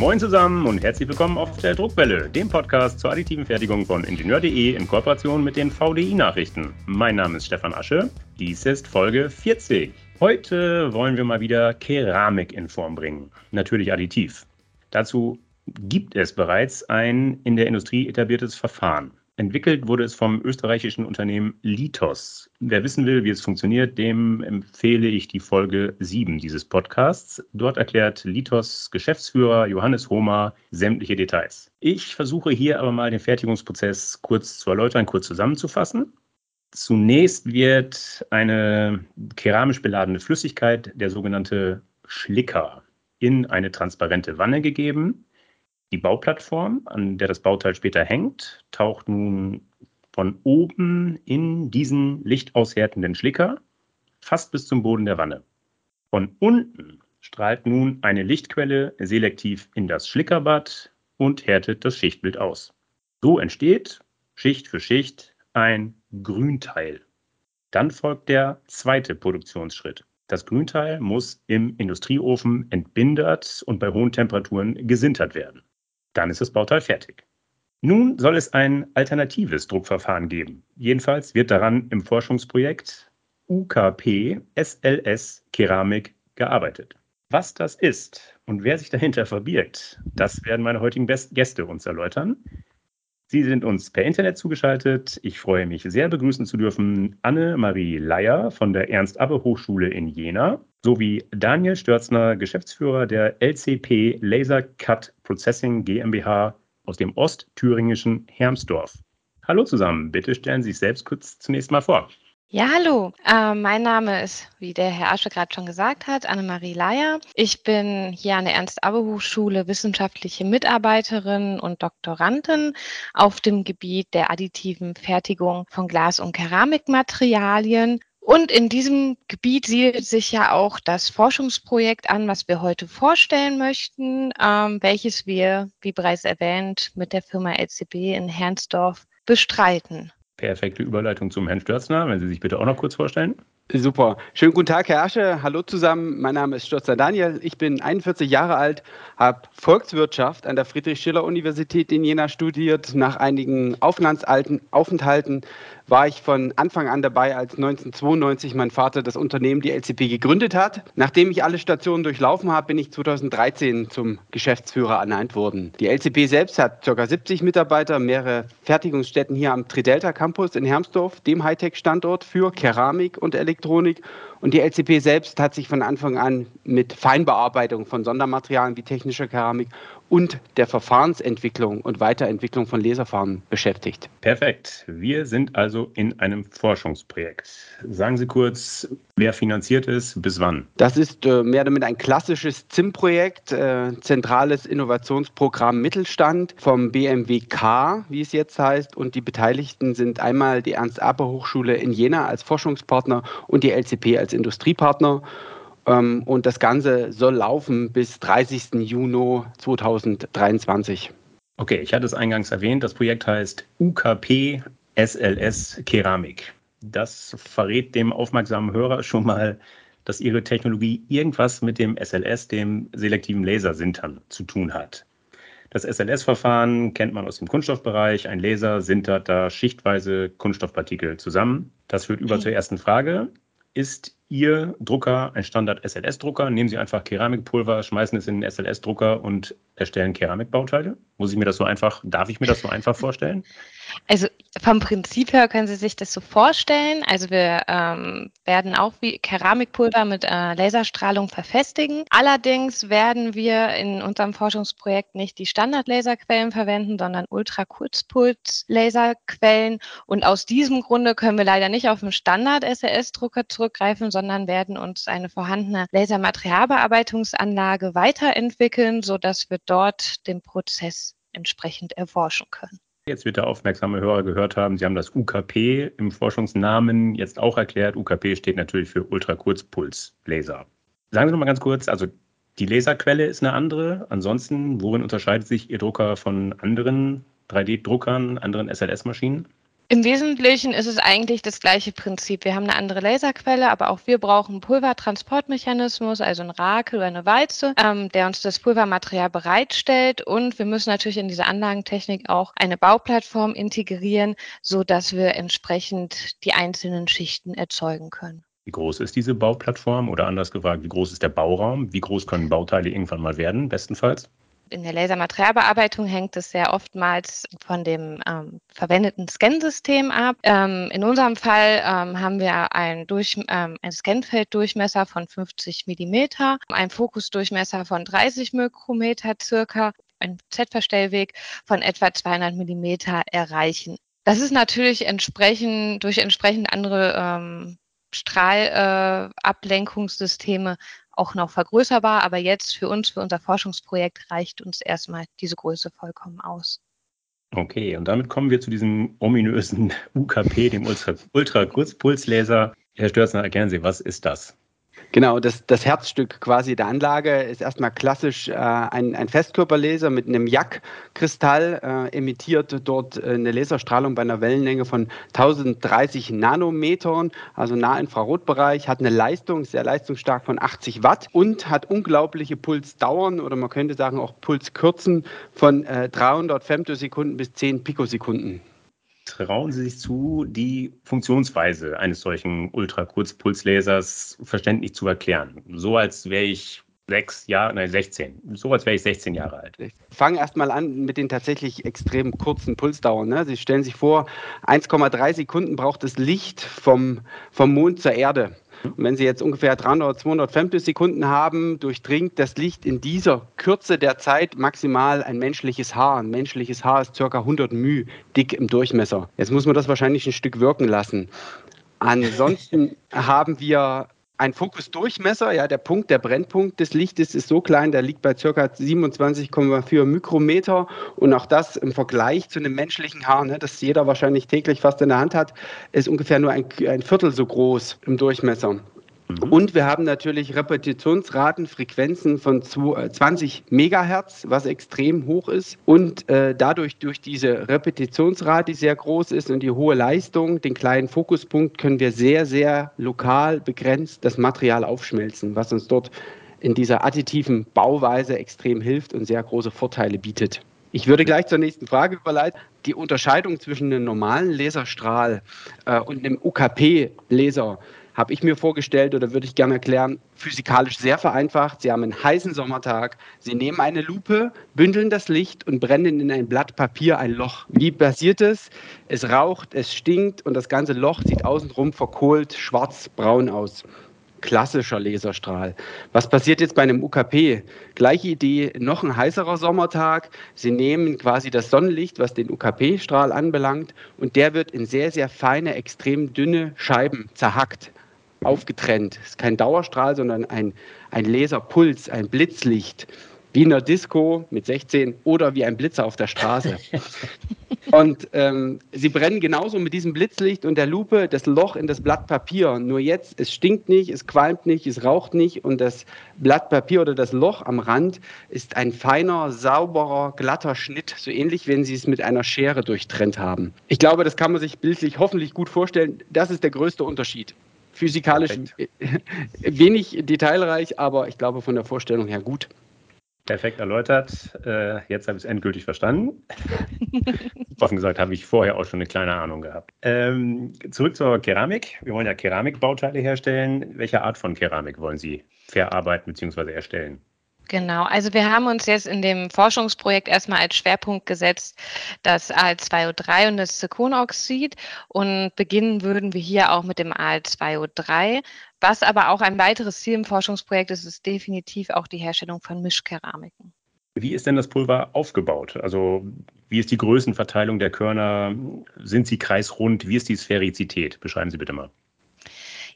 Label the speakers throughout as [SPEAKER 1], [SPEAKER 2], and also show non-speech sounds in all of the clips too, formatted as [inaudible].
[SPEAKER 1] Moin zusammen und herzlich willkommen auf der Druckwelle, dem Podcast zur additiven Fertigung von Ingenieur.de in Kooperation mit den VDI-Nachrichten. Mein Name ist Stefan Asche, dies ist Folge 40. Heute wollen wir mal wieder Keramik in Form bringen, natürlich additiv. Dazu gibt es bereits ein in der Industrie etabliertes Verfahren. Entwickelt wurde es vom österreichischen Unternehmen Litos. Wer wissen will, wie es funktioniert, dem empfehle ich die Folge 7 dieses Podcasts. Dort erklärt Litos Geschäftsführer Johannes Homer sämtliche Details. Ich versuche hier aber mal den Fertigungsprozess kurz zu erläutern, kurz zusammenzufassen. Zunächst wird eine keramisch beladene Flüssigkeit, der sogenannte Schlicker, in eine transparente Wanne gegeben. Die Bauplattform, an der das Bauteil später hängt, taucht nun von oben in diesen lichtaushärtenden Schlicker fast bis zum Boden der Wanne. Von unten strahlt nun eine Lichtquelle selektiv in das Schlickerbad und härtet das Schichtbild aus. So entsteht Schicht für Schicht ein Grünteil. Dann folgt der zweite Produktionsschritt. Das Grünteil muss im Industrieofen entbindert und bei hohen Temperaturen gesintert werden. Dann ist das Bauteil fertig. Nun soll es ein alternatives Druckverfahren geben. Jedenfalls wird daran im Forschungsprojekt UKP SLS Keramik gearbeitet. Was das ist und wer sich dahinter verbirgt, das werden meine heutigen Gäste uns erläutern. Sie sind uns per Internet zugeschaltet. Ich freue mich sehr begrüßen zu dürfen Anne-Marie Leier von der Ernst-Abbe-Hochschule in Jena sowie Daniel Stürzner, Geschäftsführer der LCP Laser Cut Processing GmbH aus dem ostthüringischen Hermsdorf. Hallo zusammen, bitte stellen Sie sich selbst kurz zunächst mal vor.
[SPEAKER 2] Ja, hallo. Äh, mein Name ist, wie der Herr Asche gerade schon gesagt hat, Annemarie Leier. Ich bin hier an der Ernst-Abbe-Hochschule wissenschaftliche Mitarbeiterin und Doktorandin auf dem Gebiet der additiven Fertigung von Glas- und Keramikmaterialien. Und in diesem Gebiet siedelt sich ja auch das Forschungsprojekt an, was wir heute vorstellen möchten, ähm, welches wir, wie bereits erwähnt, mit der Firma LCB in Hernsdorf bestreiten.
[SPEAKER 1] Perfekte Überleitung zum Herrn Stürzner. Wenn Sie sich bitte auch noch kurz vorstellen.
[SPEAKER 3] Super. Schönen guten Tag, Herr Asche. Hallo zusammen. Mein Name ist Stürzer Daniel. Ich bin 41 Jahre alt, habe Volkswirtschaft an der Friedrich-Schiller-Universität in Jena studiert. Nach einigen Aufenthalten war ich von Anfang an dabei, als 1992 mein Vater das Unternehmen, die LCP, gegründet hat. Nachdem ich alle Stationen durchlaufen habe, bin ich 2013 zum Geschäftsführer ernannt worden. Die LCP selbst hat ca. 70 Mitarbeiter, mehrere Fertigungsstätten hier am Tridelta Campus in Hermsdorf, dem Hightech-Standort für Keramik und Elektronik. Und die LCP selbst hat sich von Anfang an mit Feinbearbeitung von Sondermaterialien wie technischer Keramik und der Verfahrensentwicklung und Weiterentwicklung von Laserfarben beschäftigt.
[SPEAKER 1] Perfekt. Wir sind also in einem Forschungsprojekt. Sagen Sie kurz, wer finanziert ist, bis wann?
[SPEAKER 3] Das ist äh, mehr minder ein klassisches ZIM-Projekt, äh, Zentrales Innovationsprogramm Mittelstand vom BMWK, wie es jetzt heißt. Und die Beteiligten sind einmal die Ernst-Aper-Hochschule in Jena als Forschungspartner und die LCP als Industriepartner. Ähm, und das Ganze soll laufen bis 30. Juni 2023.
[SPEAKER 1] Okay, ich hatte es eingangs erwähnt, das Projekt heißt UKP SLS Keramik. Das verrät dem aufmerksamen Hörer schon mal, dass Ihre Technologie irgendwas mit dem SLS, dem selektiven Lasersintern, zu tun hat. Das SLS-Verfahren kennt man aus dem Kunststoffbereich. Ein Laser sintert da schichtweise Kunststoffpartikel zusammen. Das führt über zur ersten Frage. Ist Ihr Drucker ein Standard-SLS-Drucker? Nehmen Sie einfach Keramikpulver, schmeißen es in den SLS-Drucker und erstellen Keramikbauteile? Muss ich mir das so einfach, darf ich mir das so einfach vorstellen?
[SPEAKER 2] Also vom Prinzip her können Sie sich das so vorstellen. Also wir ähm, werden auch wie Keramikpulver mit äh, Laserstrahlung verfestigen. Allerdings werden wir in unserem Forschungsprojekt nicht die Standard-Laserquellen verwenden, sondern Ultrakurzpuls-Laserquellen. Und aus diesem Grunde können wir leider nicht auf einen Standard-SLS-Drucker zurückgreifen, sondern werden uns eine vorhandene Lasermaterialbearbeitungsanlage weiterentwickeln, sodass wir dort den Prozess entsprechend erforschen können.
[SPEAKER 1] Jetzt wird der aufmerksame Hörer gehört haben, Sie haben das UKP im Forschungsnamen jetzt auch erklärt. UKP steht natürlich für Ultrakurzpulslaser. Sagen Sie noch mal ganz kurz, also die Laserquelle ist eine andere. Ansonsten, worin unterscheidet sich Ihr Drucker von anderen 3D-Druckern, anderen SLS-Maschinen?
[SPEAKER 2] Im Wesentlichen ist es eigentlich das gleiche Prinzip. Wir haben eine andere Laserquelle, aber auch wir brauchen einen Pulvertransportmechanismus, also ein Rakel oder eine Walze, ähm, der uns das Pulvermaterial bereitstellt. Und wir müssen natürlich in diese Anlagentechnik auch eine Bauplattform integrieren, so dass wir entsprechend die einzelnen Schichten erzeugen können.
[SPEAKER 1] Wie groß ist diese Bauplattform oder anders gefragt, wie groß ist der Bauraum? Wie groß können Bauteile irgendwann mal werden, bestenfalls?
[SPEAKER 2] In der Lasermaterialbearbeitung hängt es sehr oftmals von dem ähm, verwendeten Scansystem ab. Ähm, in unserem Fall ähm, haben wir ein, Durch, ähm, ein Scanfelddurchmesser von 50 mm, ein Fokusdurchmesser von 30 Mikrometer circa, ein Z-Verstellweg von etwa 200 mm erreichen. Das ist natürlich entsprechend durch entsprechend andere ähm, Strahlablenkungssysteme äh, auch noch vergrößerbar, aber jetzt für uns, für unser Forschungsprojekt reicht uns erstmal diese Größe vollkommen aus.
[SPEAKER 1] Okay, und damit kommen wir zu diesem ominösen [laughs] UKP, dem Ultra-Kurzpulslaser. Herr Stürzner, erklären Sie, was ist das?
[SPEAKER 3] Genau, das, das Herzstück quasi der Anlage ist erstmal klassisch äh, ein, ein Festkörperlaser mit einem Jack-Kristall, äh, emittiert dort äh, eine Laserstrahlung bei einer Wellenlänge von 1030 Nanometern, also Nahinfrarotbereich, hat eine Leistung, sehr leistungsstark von 80 Watt und hat unglaubliche Pulsdauern oder man könnte sagen auch Pulskürzen von 300 äh, Femtosekunden bis 10 Pikosekunden
[SPEAKER 1] trauen Sie sich zu, die Funktionsweise eines solchen Ultrakurzpulslasers verständlich zu erklären? So als wäre ich sechs Jahre, nein, 16. So als wäre ich 16 Jahre alt. Ich
[SPEAKER 3] fange erstmal an mit den tatsächlich extrem kurzen Pulsdauern. Ne? Sie stellen sich vor, 1,3 Sekunden braucht das Licht vom, vom Mond zur Erde. Und wenn Sie jetzt ungefähr 300, 200 Femtosekunden haben, durchdringt das Licht in dieser Kürze der Zeit maximal ein menschliches Haar. Ein menschliches Haar ist ca. 100 μ dick im Durchmesser. Jetzt muss man das wahrscheinlich ein Stück wirken lassen. Ansonsten [laughs] haben wir ein Fokusdurchmesser, ja, der Punkt, der Brennpunkt des Lichtes ist so klein, der liegt bei ca. 27,4 Mikrometer und auch das im Vergleich zu einem menschlichen Haar, ne, das jeder wahrscheinlich täglich fast in der Hand hat, ist ungefähr nur ein, ein Viertel so groß im Durchmesser. Mhm. Und wir haben natürlich Repetitionsraten, Frequenzen von 20 äh, Megahertz, was extrem hoch ist. Und äh, dadurch, durch diese Repetitionsrate, die sehr groß ist und die hohe Leistung, den kleinen Fokuspunkt, können wir sehr, sehr lokal begrenzt das Material aufschmelzen, was uns dort in dieser additiven Bauweise extrem hilft und sehr große Vorteile bietet. Ich würde gleich zur nächsten Frage überleiten. Die Unterscheidung zwischen einem normalen Laserstrahl äh, und einem UKP-Laser habe ich mir vorgestellt oder würde ich gerne erklären, physikalisch sehr vereinfacht. Sie haben einen heißen Sommertag, Sie nehmen eine Lupe, bündeln das Licht und brennen in ein Blatt Papier ein Loch. Wie passiert es? Es raucht, es stinkt und das ganze Loch sieht außenrum verkohlt schwarz-braun aus klassischer Laserstrahl. Was passiert jetzt bei einem UKP? Gleiche Idee, noch ein heißerer Sommertag. Sie nehmen quasi das Sonnenlicht, was den UKP-Strahl anbelangt, und der wird in sehr, sehr feine, extrem dünne Scheiben zerhackt, aufgetrennt. Es ist kein Dauerstrahl, sondern ein, ein Laserpuls, ein Blitzlicht wie in der Disco mit 16 oder wie ein Blitzer auf der Straße. [laughs] und ähm, sie brennen genauso mit diesem Blitzlicht und der Lupe das Loch in das Blatt Papier. Nur jetzt, es stinkt nicht, es qualmt nicht, es raucht nicht und das Blatt Papier oder das Loch am Rand ist ein feiner, sauberer, glatter Schnitt, so ähnlich, wenn Sie es mit einer Schere durchtrennt haben. Ich glaube, das kann man sich bildlich hoffentlich gut vorstellen. Das ist der größte Unterschied. Physikalisch Perfekt. [laughs] wenig detailreich, aber ich glaube von der Vorstellung her gut.
[SPEAKER 1] Perfekt erläutert. Äh, jetzt habe ich es endgültig verstanden. [laughs] Offen gesagt habe ich vorher auch schon eine kleine Ahnung gehabt. Ähm, zurück zur Keramik. Wir wollen ja Keramikbauteile herstellen. Welche Art von Keramik wollen Sie verarbeiten bzw. erstellen?
[SPEAKER 2] Genau, also wir haben uns jetzt in dem Forschungsprojekt erstmal als Schwerpunkt gesetzt das Al2O3 und das Zirkonoxid und beginnen würden wir hier auch mit dem Al2O3. Was aber auch ein weiteres Ziel im Forschungsprojekt ist, ist definitiv auch die Herstellung von Mischkeramiken.
[SPEAKER 1] Wie ist denn das Pulver aufgebaut? Also wie ist die Größenverteilung der Körner? Sind sie kreisrund? Wie ist die Sphärizität? Beschreiben Sie bitte mal.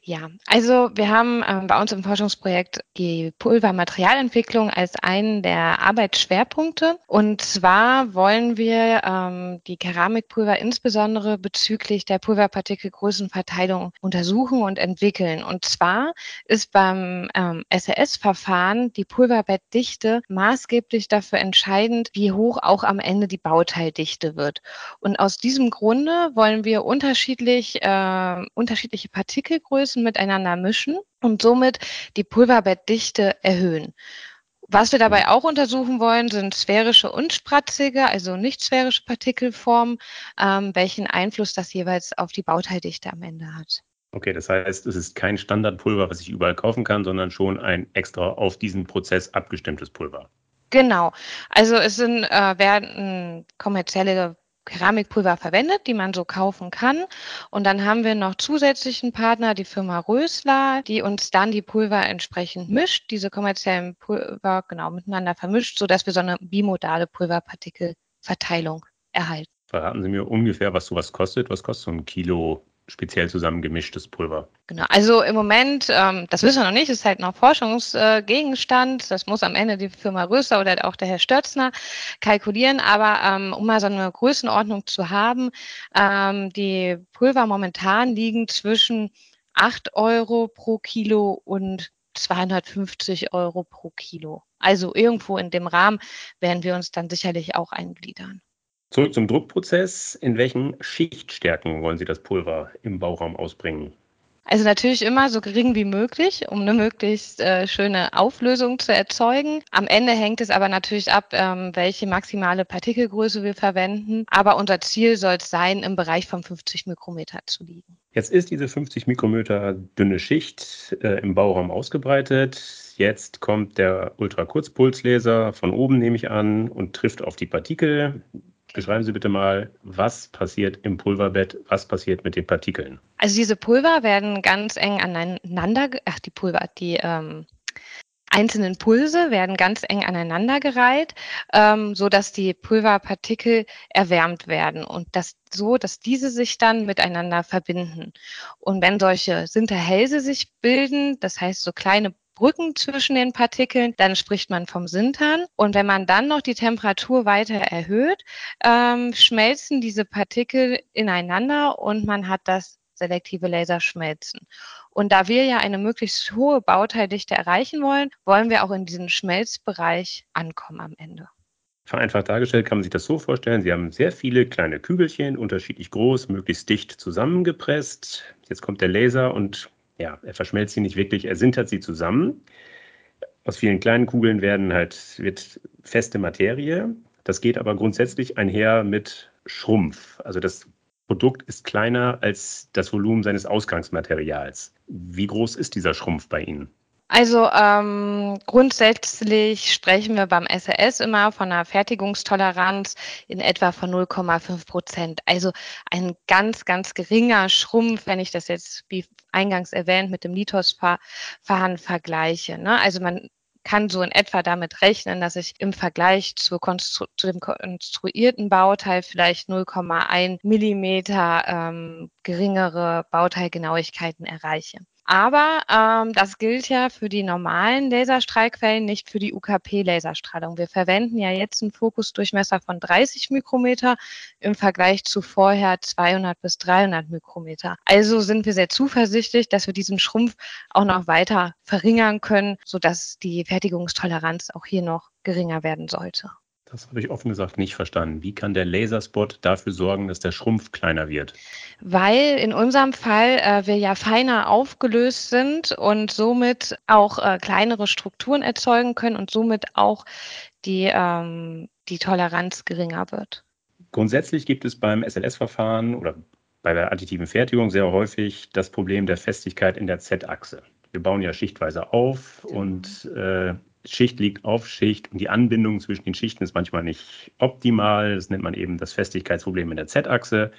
[SPEAKER 2] Ja, also wir haben ähm, bei uns im Forschungsprojekt die Pulvermaterialentwicklung als einen der Arbeitsschwerpunkte. Und zwar wollen wir ähm, die Keramikpulver insbesondere bezüglich der Pulverpartikelgrößenverteilung untersuchen und entwickeln. Und zwar ist beim ähm, SRS-Verfahren die Pulverbettdichte maßgeblich dafür entscheidend, wie hoch auch am Ende die Bauteildichte wird. Und aus diesem Grunde wollen wir unterschiedlich, äh, unterschiedliche Partikelgrößen Größen miteinander mischen und somit die Pulverbettdichte erhöhen. Was wir dabei auch untersuchen wollen, sind sphärische und spratzige, also nicht sphärische Partikelformen, ähm, welchen Einfluss das jeweils auf die Bauteildichte am Ende hat.
[SPEAKER 1] Okay, das heißt, es ist kein Standardpulver, was ich überall kaufen kann, sondern schon ein extra auf diesen Prozess abgestimmtes Pulver.
[SPEAKER 2] Genau. Also es sind, äh, werden kommerzielle Keramikpulver verwendet, die man so kaufen kann. Und dann haben wir noch zusätzlichen Partner, die Firma Rösler, die uns dann die Pulver entsprechend mischt, diese kommerziellen Pulver genau miteinander vermischt, sodass wir so eine bimodale Pulverpartikelverteilung erhalten.
[SPEAKER 1] Verraten Sie mir ungefähr, was sowas kostet. Was kostet so ein Kilo speziell zusammengemischtes Pulver?
[SPEAKER 2] Genau, also im Moment, ähm, das wissen wir noch nicht, ist halt noch Forschungsgegenstand. Äh, das muss am Ende die Firma Röster oder auch der Herr Störzner kalkulieren. Aber ähm, um mal so eine Größenordnung zu haben, ähm, die Pulver momentan liegen zwischen 8 Euro pro Kilo und 250 Euro pro Kilo. Also irgendwo in dem Rahmen werden wir uns dann sicherlich auch eingliedern.
[SPEAKER 1] Zurück zum Druckprozess. In welchen Schichtstärken wollen Sie das Pulver im Bauraum ausbringen?
[SPEAKER 2] Also natürlich immer so gering wie möglich, um eine möglichst äh, schöne Auflösung zu erzeugen. Am Ende hängt es aber natürlich ab, ähm, welche maximale Partikelgröße wir verwenden. Aber unser Ziel soll es sein, im Bereich von 50 Mikrometer zu liegen.
[SPEAKER 1] Jetzt ist diese 50 Mikrometer dünne Schicht äh, im Bauraum ausgebreitet. Jetzt kommt der Ultrakurzpulslaser von oben, nehme ich an, und trifft auf die Partikel. Beschreiben Sie bitte mal, was passiert im Pulverbett, was passiert mit den Partikeln?
[SPEAKER 2] Also diese Pulver werden ganz eng aneinander, ach die Pulver, die ähm, einzelnen Pulse werden ganz eng aneinandergereiht, ähm, so dass die Pulverpartikel erwärmt werden und das so, dass diese sich dann miteinander verbinden. Und wenn solche Sinterhälse sich bilden, das heißt so kleine Brücken zwischen den Partikeln, dann spricht man vom Sintern. Und wenn man dann noch die Temperatur weiter erhöht, ähm, schmelzen diese Partikel ineinander und man hat das selektive Laserschmelzen. Und da wir ja eine möglichst hohe Bauteildichte erreichen wollen, wollen wir auch in diesen Schmelzbereich ankommen am Ende.
[SPEAKER 1] Vereinfacht dargestellt kann man sich das so vorstellen, Sie haben sehr viele kleine Kügelchen, unterschiedlich groß, möglichst dicht zusammengepresst. Jetzt kommt der Laser und ja, er verschmelzt sie nicht wirklich, er sintert sie zusammen. Aus vielen kleinen Kugeln werden halt, wird feste Materie. Das geht aber grundsätzlich einher mit Schrumpf. Also das Produkt ist kleiner als das Volumen seines Ausgangsmaterials. Wie groß ist dieser Schrumpf bei Ihnen?
[SPEAKER 2] Also ähm, grundsätzlich sprechen wir beim SRS immer von einer Fertigungstoleranz in etwa von 0,5 Prozent. Also ein ganz, ganz geringer Schrumpf, wenn ich das jetzt wie eingangs erwähnt mit dem Lithos-Verfahren vergleiche. Ne? Also man kann so in etwa damit rechnen, dass ich im Vergleich zu, zu dem konstruierten Bauteil vielleicht 0,1 Millimeter ähm, geringere Bauteilgenauigkeiten erreiche. Aber ähm, das gilt ja für die normalen Laserstrahlquellen, nicht für die UKP-Laserstrahlung. Wir verwenden ja jetzt einen Fokusdurchmesser von 30 Mikrometer im Vergleich zu vorher 200 bis 300 Mikrometer. Also sind wir sehr zuversichtlich, dass wir diesen Schrumpf auch noch weiter verringern können, sodass die Fertigungstoleranz auch hier noch geringer werden sollte.
[SPEAKER 1] Das habe ich offen gesagt nicht verstanden. Wie kann der Laserspot dafür sorgen, dass der Schrumpf kleiner wird?
[SPEAKER 2] Weil in unserem Fall äh, wir ja feiner aufgelöst sind und somit auch äh, kleinere Strukturen erzeugen können und somit auch die, ähm, die Toleranz geringer wird.
[SPEAKER 1] Grundsätzlich gibt es beim SLS-Verfahren oder bei der additiven Fertigung sehr häufig das Problem der Festigkeit in der Z-Achse. Wir bauen ja schichtweise auf genau. und äh, Schicht liegt auf Schicht und die Anbindung zwischen den Schichten ist manchmal nicht optimal. Das nennt man eben das Festigkeitsproblem in der Z-Achse.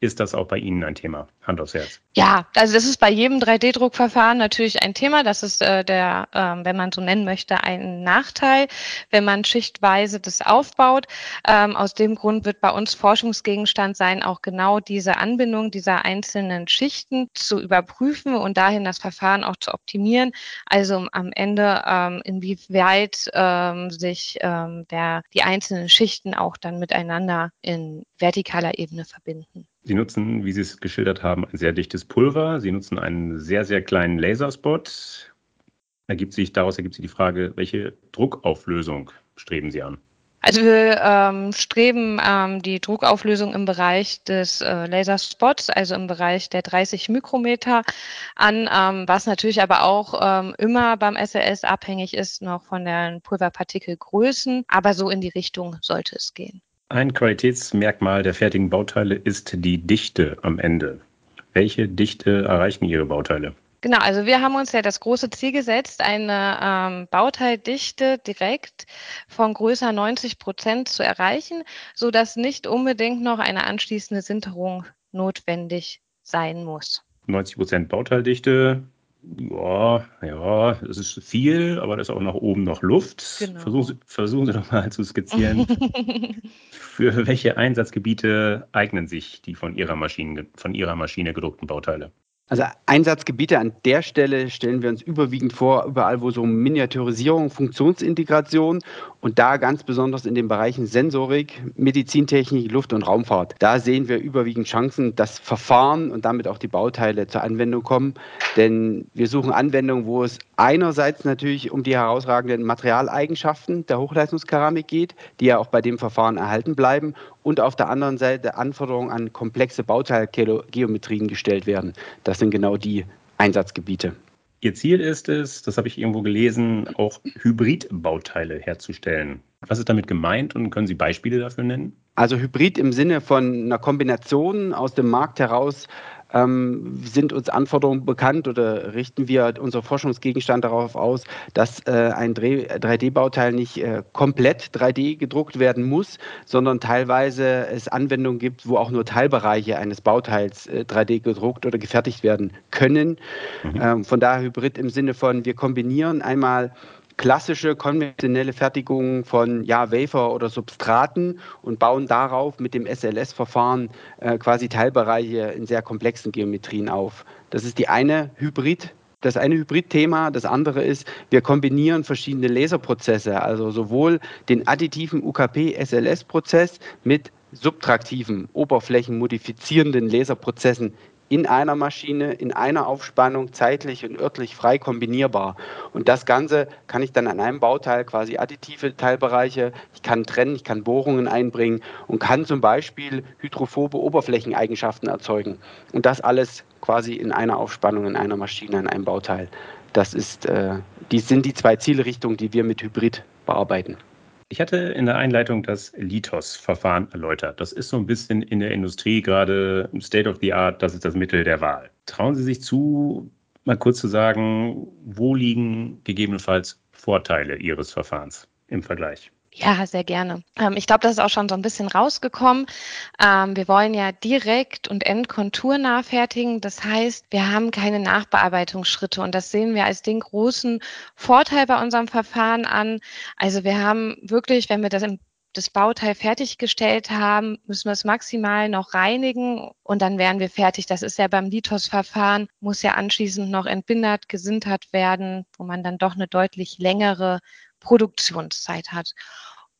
[SPEAKER 1] Ist das auch bei Ihnen ein Thema? Hand aufs Herz.
[SPEAKER 2] Ja, also das ist bei jedem 3D-Druckverfahren natürlich ein Thema. Das ist äh, der, äh, wenn man so nennen möchte, ein Nachteil, wenn man schichtweise das aufbaut. Ähm, aus dem Grund wird bei uns Forschungsgegenstand sein, auch genau diese Anbindung dieser einzelnen Schichten zu überprüfen und dahin das Verfahren auch zu optimieren. Also am Ende, ähm, inwieweit ähm, sich ähm, der, die einzelnen Schichten auch dann miteinander in vertikaler Ebene verbinden.
[SPEAKER 1] Sie nutzen, wie Sie es geschildert haben, ein sehr dichtes Pulver. Sie nutzen einen sehr, sehr kleinen Laserspot. Ergibt sich, daraus ergibt sich die Frage, welche Druckauflösung streben Sie an?
[SPEAKER 2] Also wir ähm, streben ähm, die Druckauflösung im Bereich des äh, Laserspots, also im Bereich der 30 Mikrometer an, ähm, was natürlich aber auch ähm, immer beim SLS abhängig ist noch von den Pulverpartikelgrößen, aber so in die Richtung sollte es gehen.
[SPEAKER 1] Ein Qualitätsmerkmal der fertigen Bauteile ist die Dichte am Ende. Welche Dichte erreichen Ihre Bauteile?
[SPEAKER 2] Genau, also wir haben uns ja das große Ziel gesetzt, eine ähm, Bauteildichte direkt von größer 90 Prozent zu erreichen, sodass nicht unbedingt noch eine anschließende Sinterung notwendig sein muss.
[SPEAKER 1] 90 Prozent Bauteildichte ja, ja, es ist viel, aber da ist auch nach oben noch Luft. Genau. Versuchen, versuchen Sie doch mal zu skizzieren. [laughs] Für welche Einsatzgebiete eignen sich die von Ihrer Maschine, von Ihrer Maschine gedruckten Bauteile?
[SPEAKER 3] Also Einsatzgebiete an der Stelle stellen wir uns überwiegend vor, überall wo so Miniaturisierung, Funktionsintegration und da ganz besonders in den Bereichen Sensorik, Medizintechnik, Luft- und Raumfahrt. Da sehen wir überwiegend Chancen, dass Verfahren und damit auch die Bauteile zur Anwendung kommen. Denn wir suchen Anwendungen, wo es einerseits natürlich um die herausragenden Materialeigenschaften der Hochleistungskeramik geht, die ja auch bei dem Verfahren erhalten bleiben und auf der anderen Seite Anforderungen an komplexe Bauteilgeometrien gestellt werden. Das sind genau die Einsatzgebiete.
[SPEAKER 1] Ihr Ziel ist es, das habe ich irgendwo gelesen, auch Hybridbauteile herzustellen. Was ist damit gemeint und können Sie Beispiele dafür nennen?
[SPEAKER 3] Also Hybrid im Sinne von einer Kombination aus dem Markt heraus ähm, sind uns Anforderungen bekannt oder richten wir unser Forschungsgegenstand darauf aus, dass äh, ein 3D-Bauteil nicht äh, komplett 3D gedruckt werden muss, sondern teilweise es Anwendungen gibt, wo auch nur Teilbereiche eines Bauteils äh, 3D gedruckt oder gefertigt werden können. Mhm. Ähm, von daher Hybrid im Sinne von, wir kombinieren einmal klassische konventionelle Fertigung von ja, Wafer oder Substraten und bauen darauf mit dem SLS-Verfahren äh, quasi Teilbereiche in sehr komplexen Geometrien auf. Das ist die eine Hybrid. Das eine Hybrid-Thema. Das andere ist, wir kombinieren verschiedene Laserprozesse, also sowohl den additiven UKP-SLS-Prozess mit subtraktiven, oberflächenmodifizierenden Laserprozessen in einer Maschine, in einer Aufspannung, zeitlich und örtlich frei kombinierbar. Und das Ganze kann ich dann an einem Bauteil quasi additive Teilbereiche, ich kann trennen, ich kann Bohrungen einbringen und kann zum Beispiel hydrophobe Oberflächeneigenschaften erzeugen. Und das alles quasi in einer Aufspannung, in einer Maschine, in einem Bauteil. Das ist, äh, die sind die zwei Zielrichtungen, die wir mit Hybrid bearbeiten.
[SPEAKER 1] Ich hatte in der Einleitung das Litos-Verfahren erläutert. Das ist so ein bisschen in der Industrie gerade State of the Art, das ist das Mittel der Wahl. Trauen Sie sich zu, mal kurz zu sagen, wo liegen gegebenenfalls Vorteile Ihres Verfahrens im Vergleich?
[SPEAKER 2] Ja, sehr gerne. Ähm, ich glaube, das ist auch schon so ein bisschen rausgekommen. Ähm, wir wollen ja direkt und endkonturnah fertigen. Das heißt, wir haben keine Nachbearbeitungsschritte und das sehen wir als den großen Vorteil bei unserem Verfahren an. Also wir haben wirklich, wenn wir das im das Bauteil fertiggestellt haben, müssen wir es maximal noch reinigen und dann wären wir fertig. Das ist ja beim Litos-Verfahren, muss ja anschließend noch entbindert, gesintert werden, wo man dann doch eine deutlich längere Produktionszeit hat.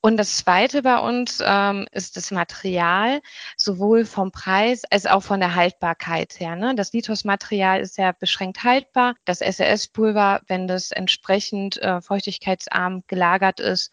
[SPEAKER 2] Und das Zweite bei uns ähm, ist das Material, sowohl vom Preis als auch von der Haltbarkeit her. Ne? Das Lithos-Material ist ja beschränkt haltbar. Das SLS-Pulver, wenn das entsprechend äh, feuchtigkeitsarm gelagert ist,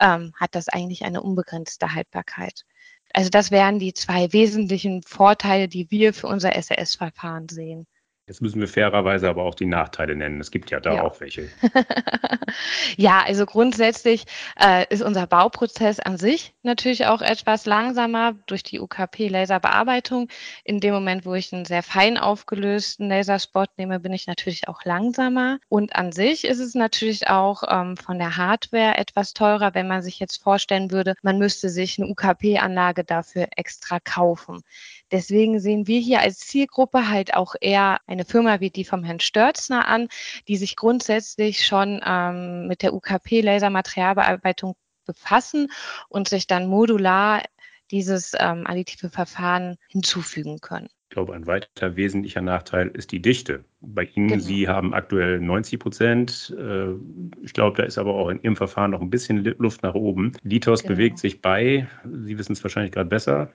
[SPEAKER 2] ähm, hat das eigentlich eine unbegrenzte Haltbarkeit. Also das wären die zwei wesentlichen Vorteile, die wir für unser SLS-Verfahren sehen.
[SPEAKER 1] Jetzt müssen wir fairerweise aber auch die Nachteile nennen. Es gibt ja da ja. auch welche. [laughs]
[SPEAKER 2] ja, also grundsätzlich äh, ist unser Bauprozess an sich natürlich auch etwas langsamer durch die UKP-Laserbearbeitung. In dem Moment, wo ich einen sehr fein aufgelösten Laserspot nehme, bin ich natürlich auch langsamer. Und an sich ist es natürlich auch ähm, von der Hardware etwas teurer, wenn man sich jetzt vorstellen würde, man müsste sich eine UKP-Anlage dafür extra kaufen. Deswegen sehen wir hier als Zielgruppe halt auch eher eine Firma wie die vom Herrn Stürzner an, die sich grundsätzlich schon ähm, mit der UKP-Lasermaterialbearbeitung befassen und sich dann modular dieses ähm, additive Verfahren hinzufügen können.
[SPEAKER 1] Ich glaube, ein weiterer wesentlicher Nachteil ist die Dichte. Bei Ihnen, genau. Sie haben aktuell 90 Prozent. Äh, ich glaube, da ist aber auch in Ihrem Verfahren noch ein bisschen Luft nach oben. Litos genau. bewegt sich bei, Sie wissen es wahrscheinlich gerade besser.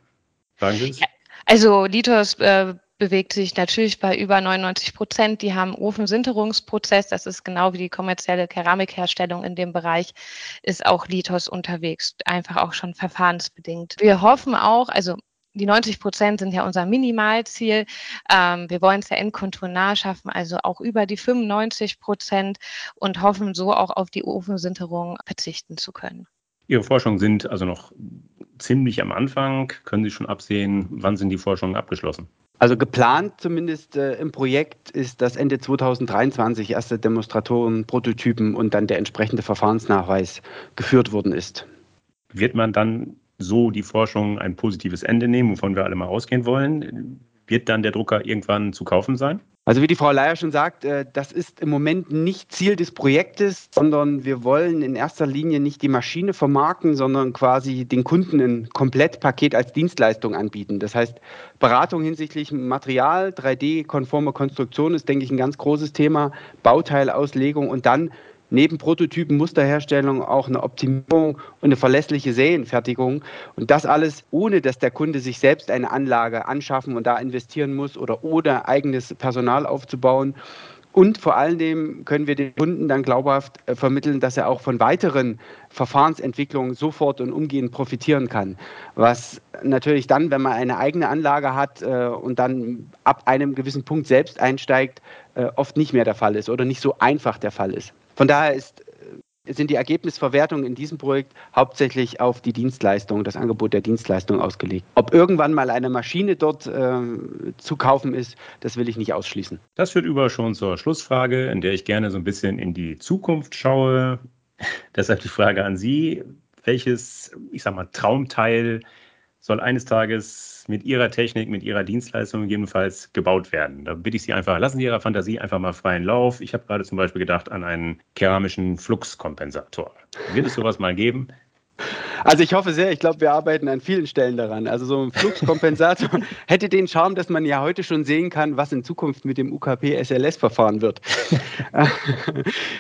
[SPEAKER 2] Sagen Sie es? Ja, also Litos äh, bewegt sich natürlich bei über 99 Prozent. Die haben Ofensinterungsprozess. Das ist genau wie die kommerzielle Keramikherstellung in dem Bereich, ist auch Litos unterwegs. Einfach auch schon verfahrensbedingt. Wir hoffen auch, also die 90 Prozent sind ja unser Minimalziel. Ähm, wir wollen es ja endkonturnah schaffen, also auch über die 95 Prozent und hoffen so auch auf die Ofensinterung verzichten zu können.
[SPEAKER 1] Ihre Forschungen sind also noch ziemlich am Anfang. Können Sie schon absehen, wann sind die Forschungen abgeschlossen?
[SPEAKER 3] Also geplant zumindest äh, im Projekt ist, dass Ende 2023 erste Demonstratoren, Prototypen und dann der entsprechende Verfahrensnachweis geführt worden ist.
[SPEAKER 1] Wird man dann so die Forschung ein positives Ende nehmen, wovon wir alle mal ausgehen wollen? Wird dann der Drucker irgendwann zu kaufen sein?
[SPEAKER 3] Also wie die Frau Leier schon sagt, äh, das ist im Moment nicht Ziel des Projektes, sondern wir wollen in erster Linie nicht die Maschine vermarkten, sondern quasi den Kunden ein Komplettpaket als Dienstleistung anbieten. Das heißt, Beratung hinsichtlich Material, 3D-konforme Konstruktion ist, denke ich, ein ganz großes Thema, Bauteilauslegung und dann neben Prototypen, Musterherstellung auch eine Optimierung und eine verlässliche Serienfertigung. Und das alles, ohne dass der Kunde sich selbst eine Anlage anschaffen und da investieren muss oder ohne eigenes Personal aufzubauen. Und vor allem können wir den Kunden dann glaubhaft äh, vermitteln, dass er auch von weiteren Verfahrensentwicklungen sofort und umgehend profitieren kann. Was natürlich dann, wenn man eine eigene Anlage hat äh, und dann ab einem gewissen Punkt selbst einsteigt, äh, oft nicht mehr der Fall ist oder nicht so einfach der Fall ist. Von daher ist, äh, sind die Ergebnisverwertungen in diesem Projekt hauptsächlich auf die Dienstleistung, das Angebot der Dienstleistung ausgelegt. Ob irgendwann mal eine Maschine dort äh, zu kaufen ist, das will ich nicht ausschließen.
[SPEAKER 1] Das führt über schon zur Schlussfrage, in der ich gerne so ein bisschen in die Zukunft schaue. [laughs] Deshalb die Frage an Sie, welches, ich sag mal, Traumteil soll eines Tages mit Ihrer Technik, mit Ihrer Dienstleistung jedenfalls gebaut werden. Da bitte ich Sie einfach, lassen Sie Ihrer Fantasie einfach mal freien Lauf. Ich habe gerade zum Beispiel gedacht an einen keramischen Fluxkompensator. Wird es sowas mal geben?
[SPEAKER 3] Also ich hoffe sehr, ich glaube, wir arbeiten an vielen Stellen daran. Also so ein Fluxkompensator [laughs] hätte den Charme, dass man ja heute schon sehen kann, was in Zukunft mit dem UKP-SLS-Verfahren wird. [laughs]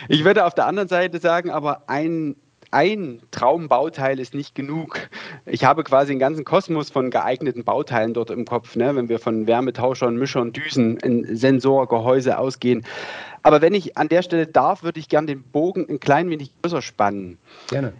[SPEAKER 3] ich würde auf der anderen Seite sagen, aber ein ein Traumbauteil ist nicht genug. Ich habe quasi einen ganzen Kosmos von geeigneten Bauteilen dort im Kopf, ne? wenn wir von Wärmetauschern, Mischern, Düsen, Sensorgehäuse ausgehen. Aber wenn ich an der Stelle darf, würde ich gerne den Bogen ein klein wenig größer spannen. Gerne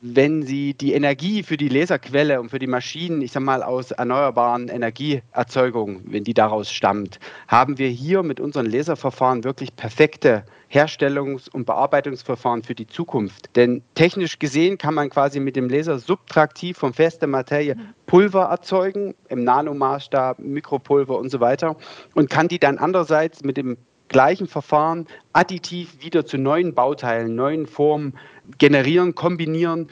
[SPEAKER 3] wenn Sie die Energie für die Laserquelle und für die Maschinen, ich sage mal aus erneuerbaren Energieerzeugung, wenn die daraus stammt, haben wir hier mit unseren Laserverfahren wirklich perfekte Herstellungs- und Bearbeitungsverfahren für die Zukunft. Denn technisch gesehen kann man quasi mit dem Laser subtraktiv von fester Materie Pulver erzeugen, im Nanomaßstab, Mikropulver und so weiter, und kann die dann andererseits mit dem gleichen Verfahren additiv wieder zu neuen Bauteilen, neuen Formen generieren, kombinieren.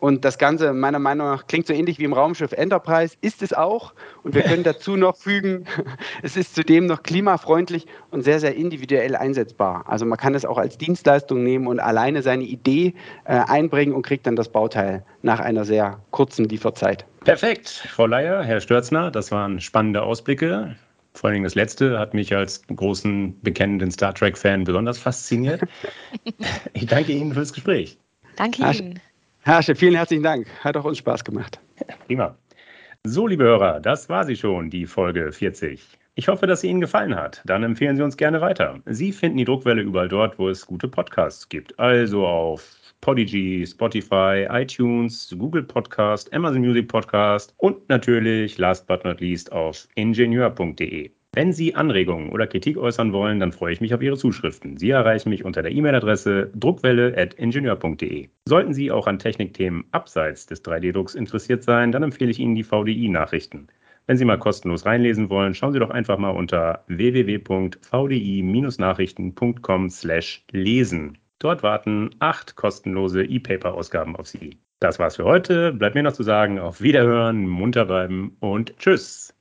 [SPEAKER 3] Und das Ganze, meiner Meinung nach, klingt so ähnlich wie im Raumschiff Enterprise, ist es auch. Und wir können [laughs] dazu noch fügen, [laughs] es ist zudem noch klimafreundlich und sehr, sehr individuell einsetzbar. Also man kann es auch als Dienstleistung nehmen und alleine seine Idee äh, einbringen und kriegt dann das Bauteil nach einer sehr kurzen Lieferzeit.
[SPEAKER 1] Perfekt, Frau Leier, Herr Stürzner, das waren spannende Ausblicke. Vor allen Dingen das letzte hat mich als großen, bekennenden Star Trek-Fan besonders fasziniert. [laughs] ich danke Ihnen fürs Gespräch.
[SPEAKER 2] Danke Ihnen.
[SPEAKER 3] Herr vielen herzlichen Dank. Hat auch uns Spaß gemacht.
[SPEAKER 1] Prima. So, liebe Hörer, das war sie schon, die Folge 40. Ich hoffe, dass sie Ihnen gefallen hat. Dann empfehlen Sie uns gerne weiter. Sie finden die Druckwelle überall dort, wo es gute Podcasts gibt. Also auf Podigy, Spotify, iTunes, Google Podcast, Amazon Music Podcast und natürlich, last but not least, auf ingenieur.de. Wenn Sie Anregungen oder Kritik äußern wollen, dann freue ich mich auf Ihre Zuschriften. Sie erreichen mich unter der E-Mail-Adresse druckwelle.ingenieur.de. Sollten Sie auch an Technikthemen abseits des 3D-Drucks interessiert sein, dann empfehle ich Ihnen die VDI-Nachrichten. Wenn Sie mal kostenlos reinlesen wollen, schauen Sie doch einfach mal unter www.vdi-nachrichten.com/lesen. Dort warten acht kostenlose E-Paper-Ausgaben auf Sie. Das war's für heute. Bleibt mir noch zu sagen, auf Wiederhören, munter bleiben und tschüss.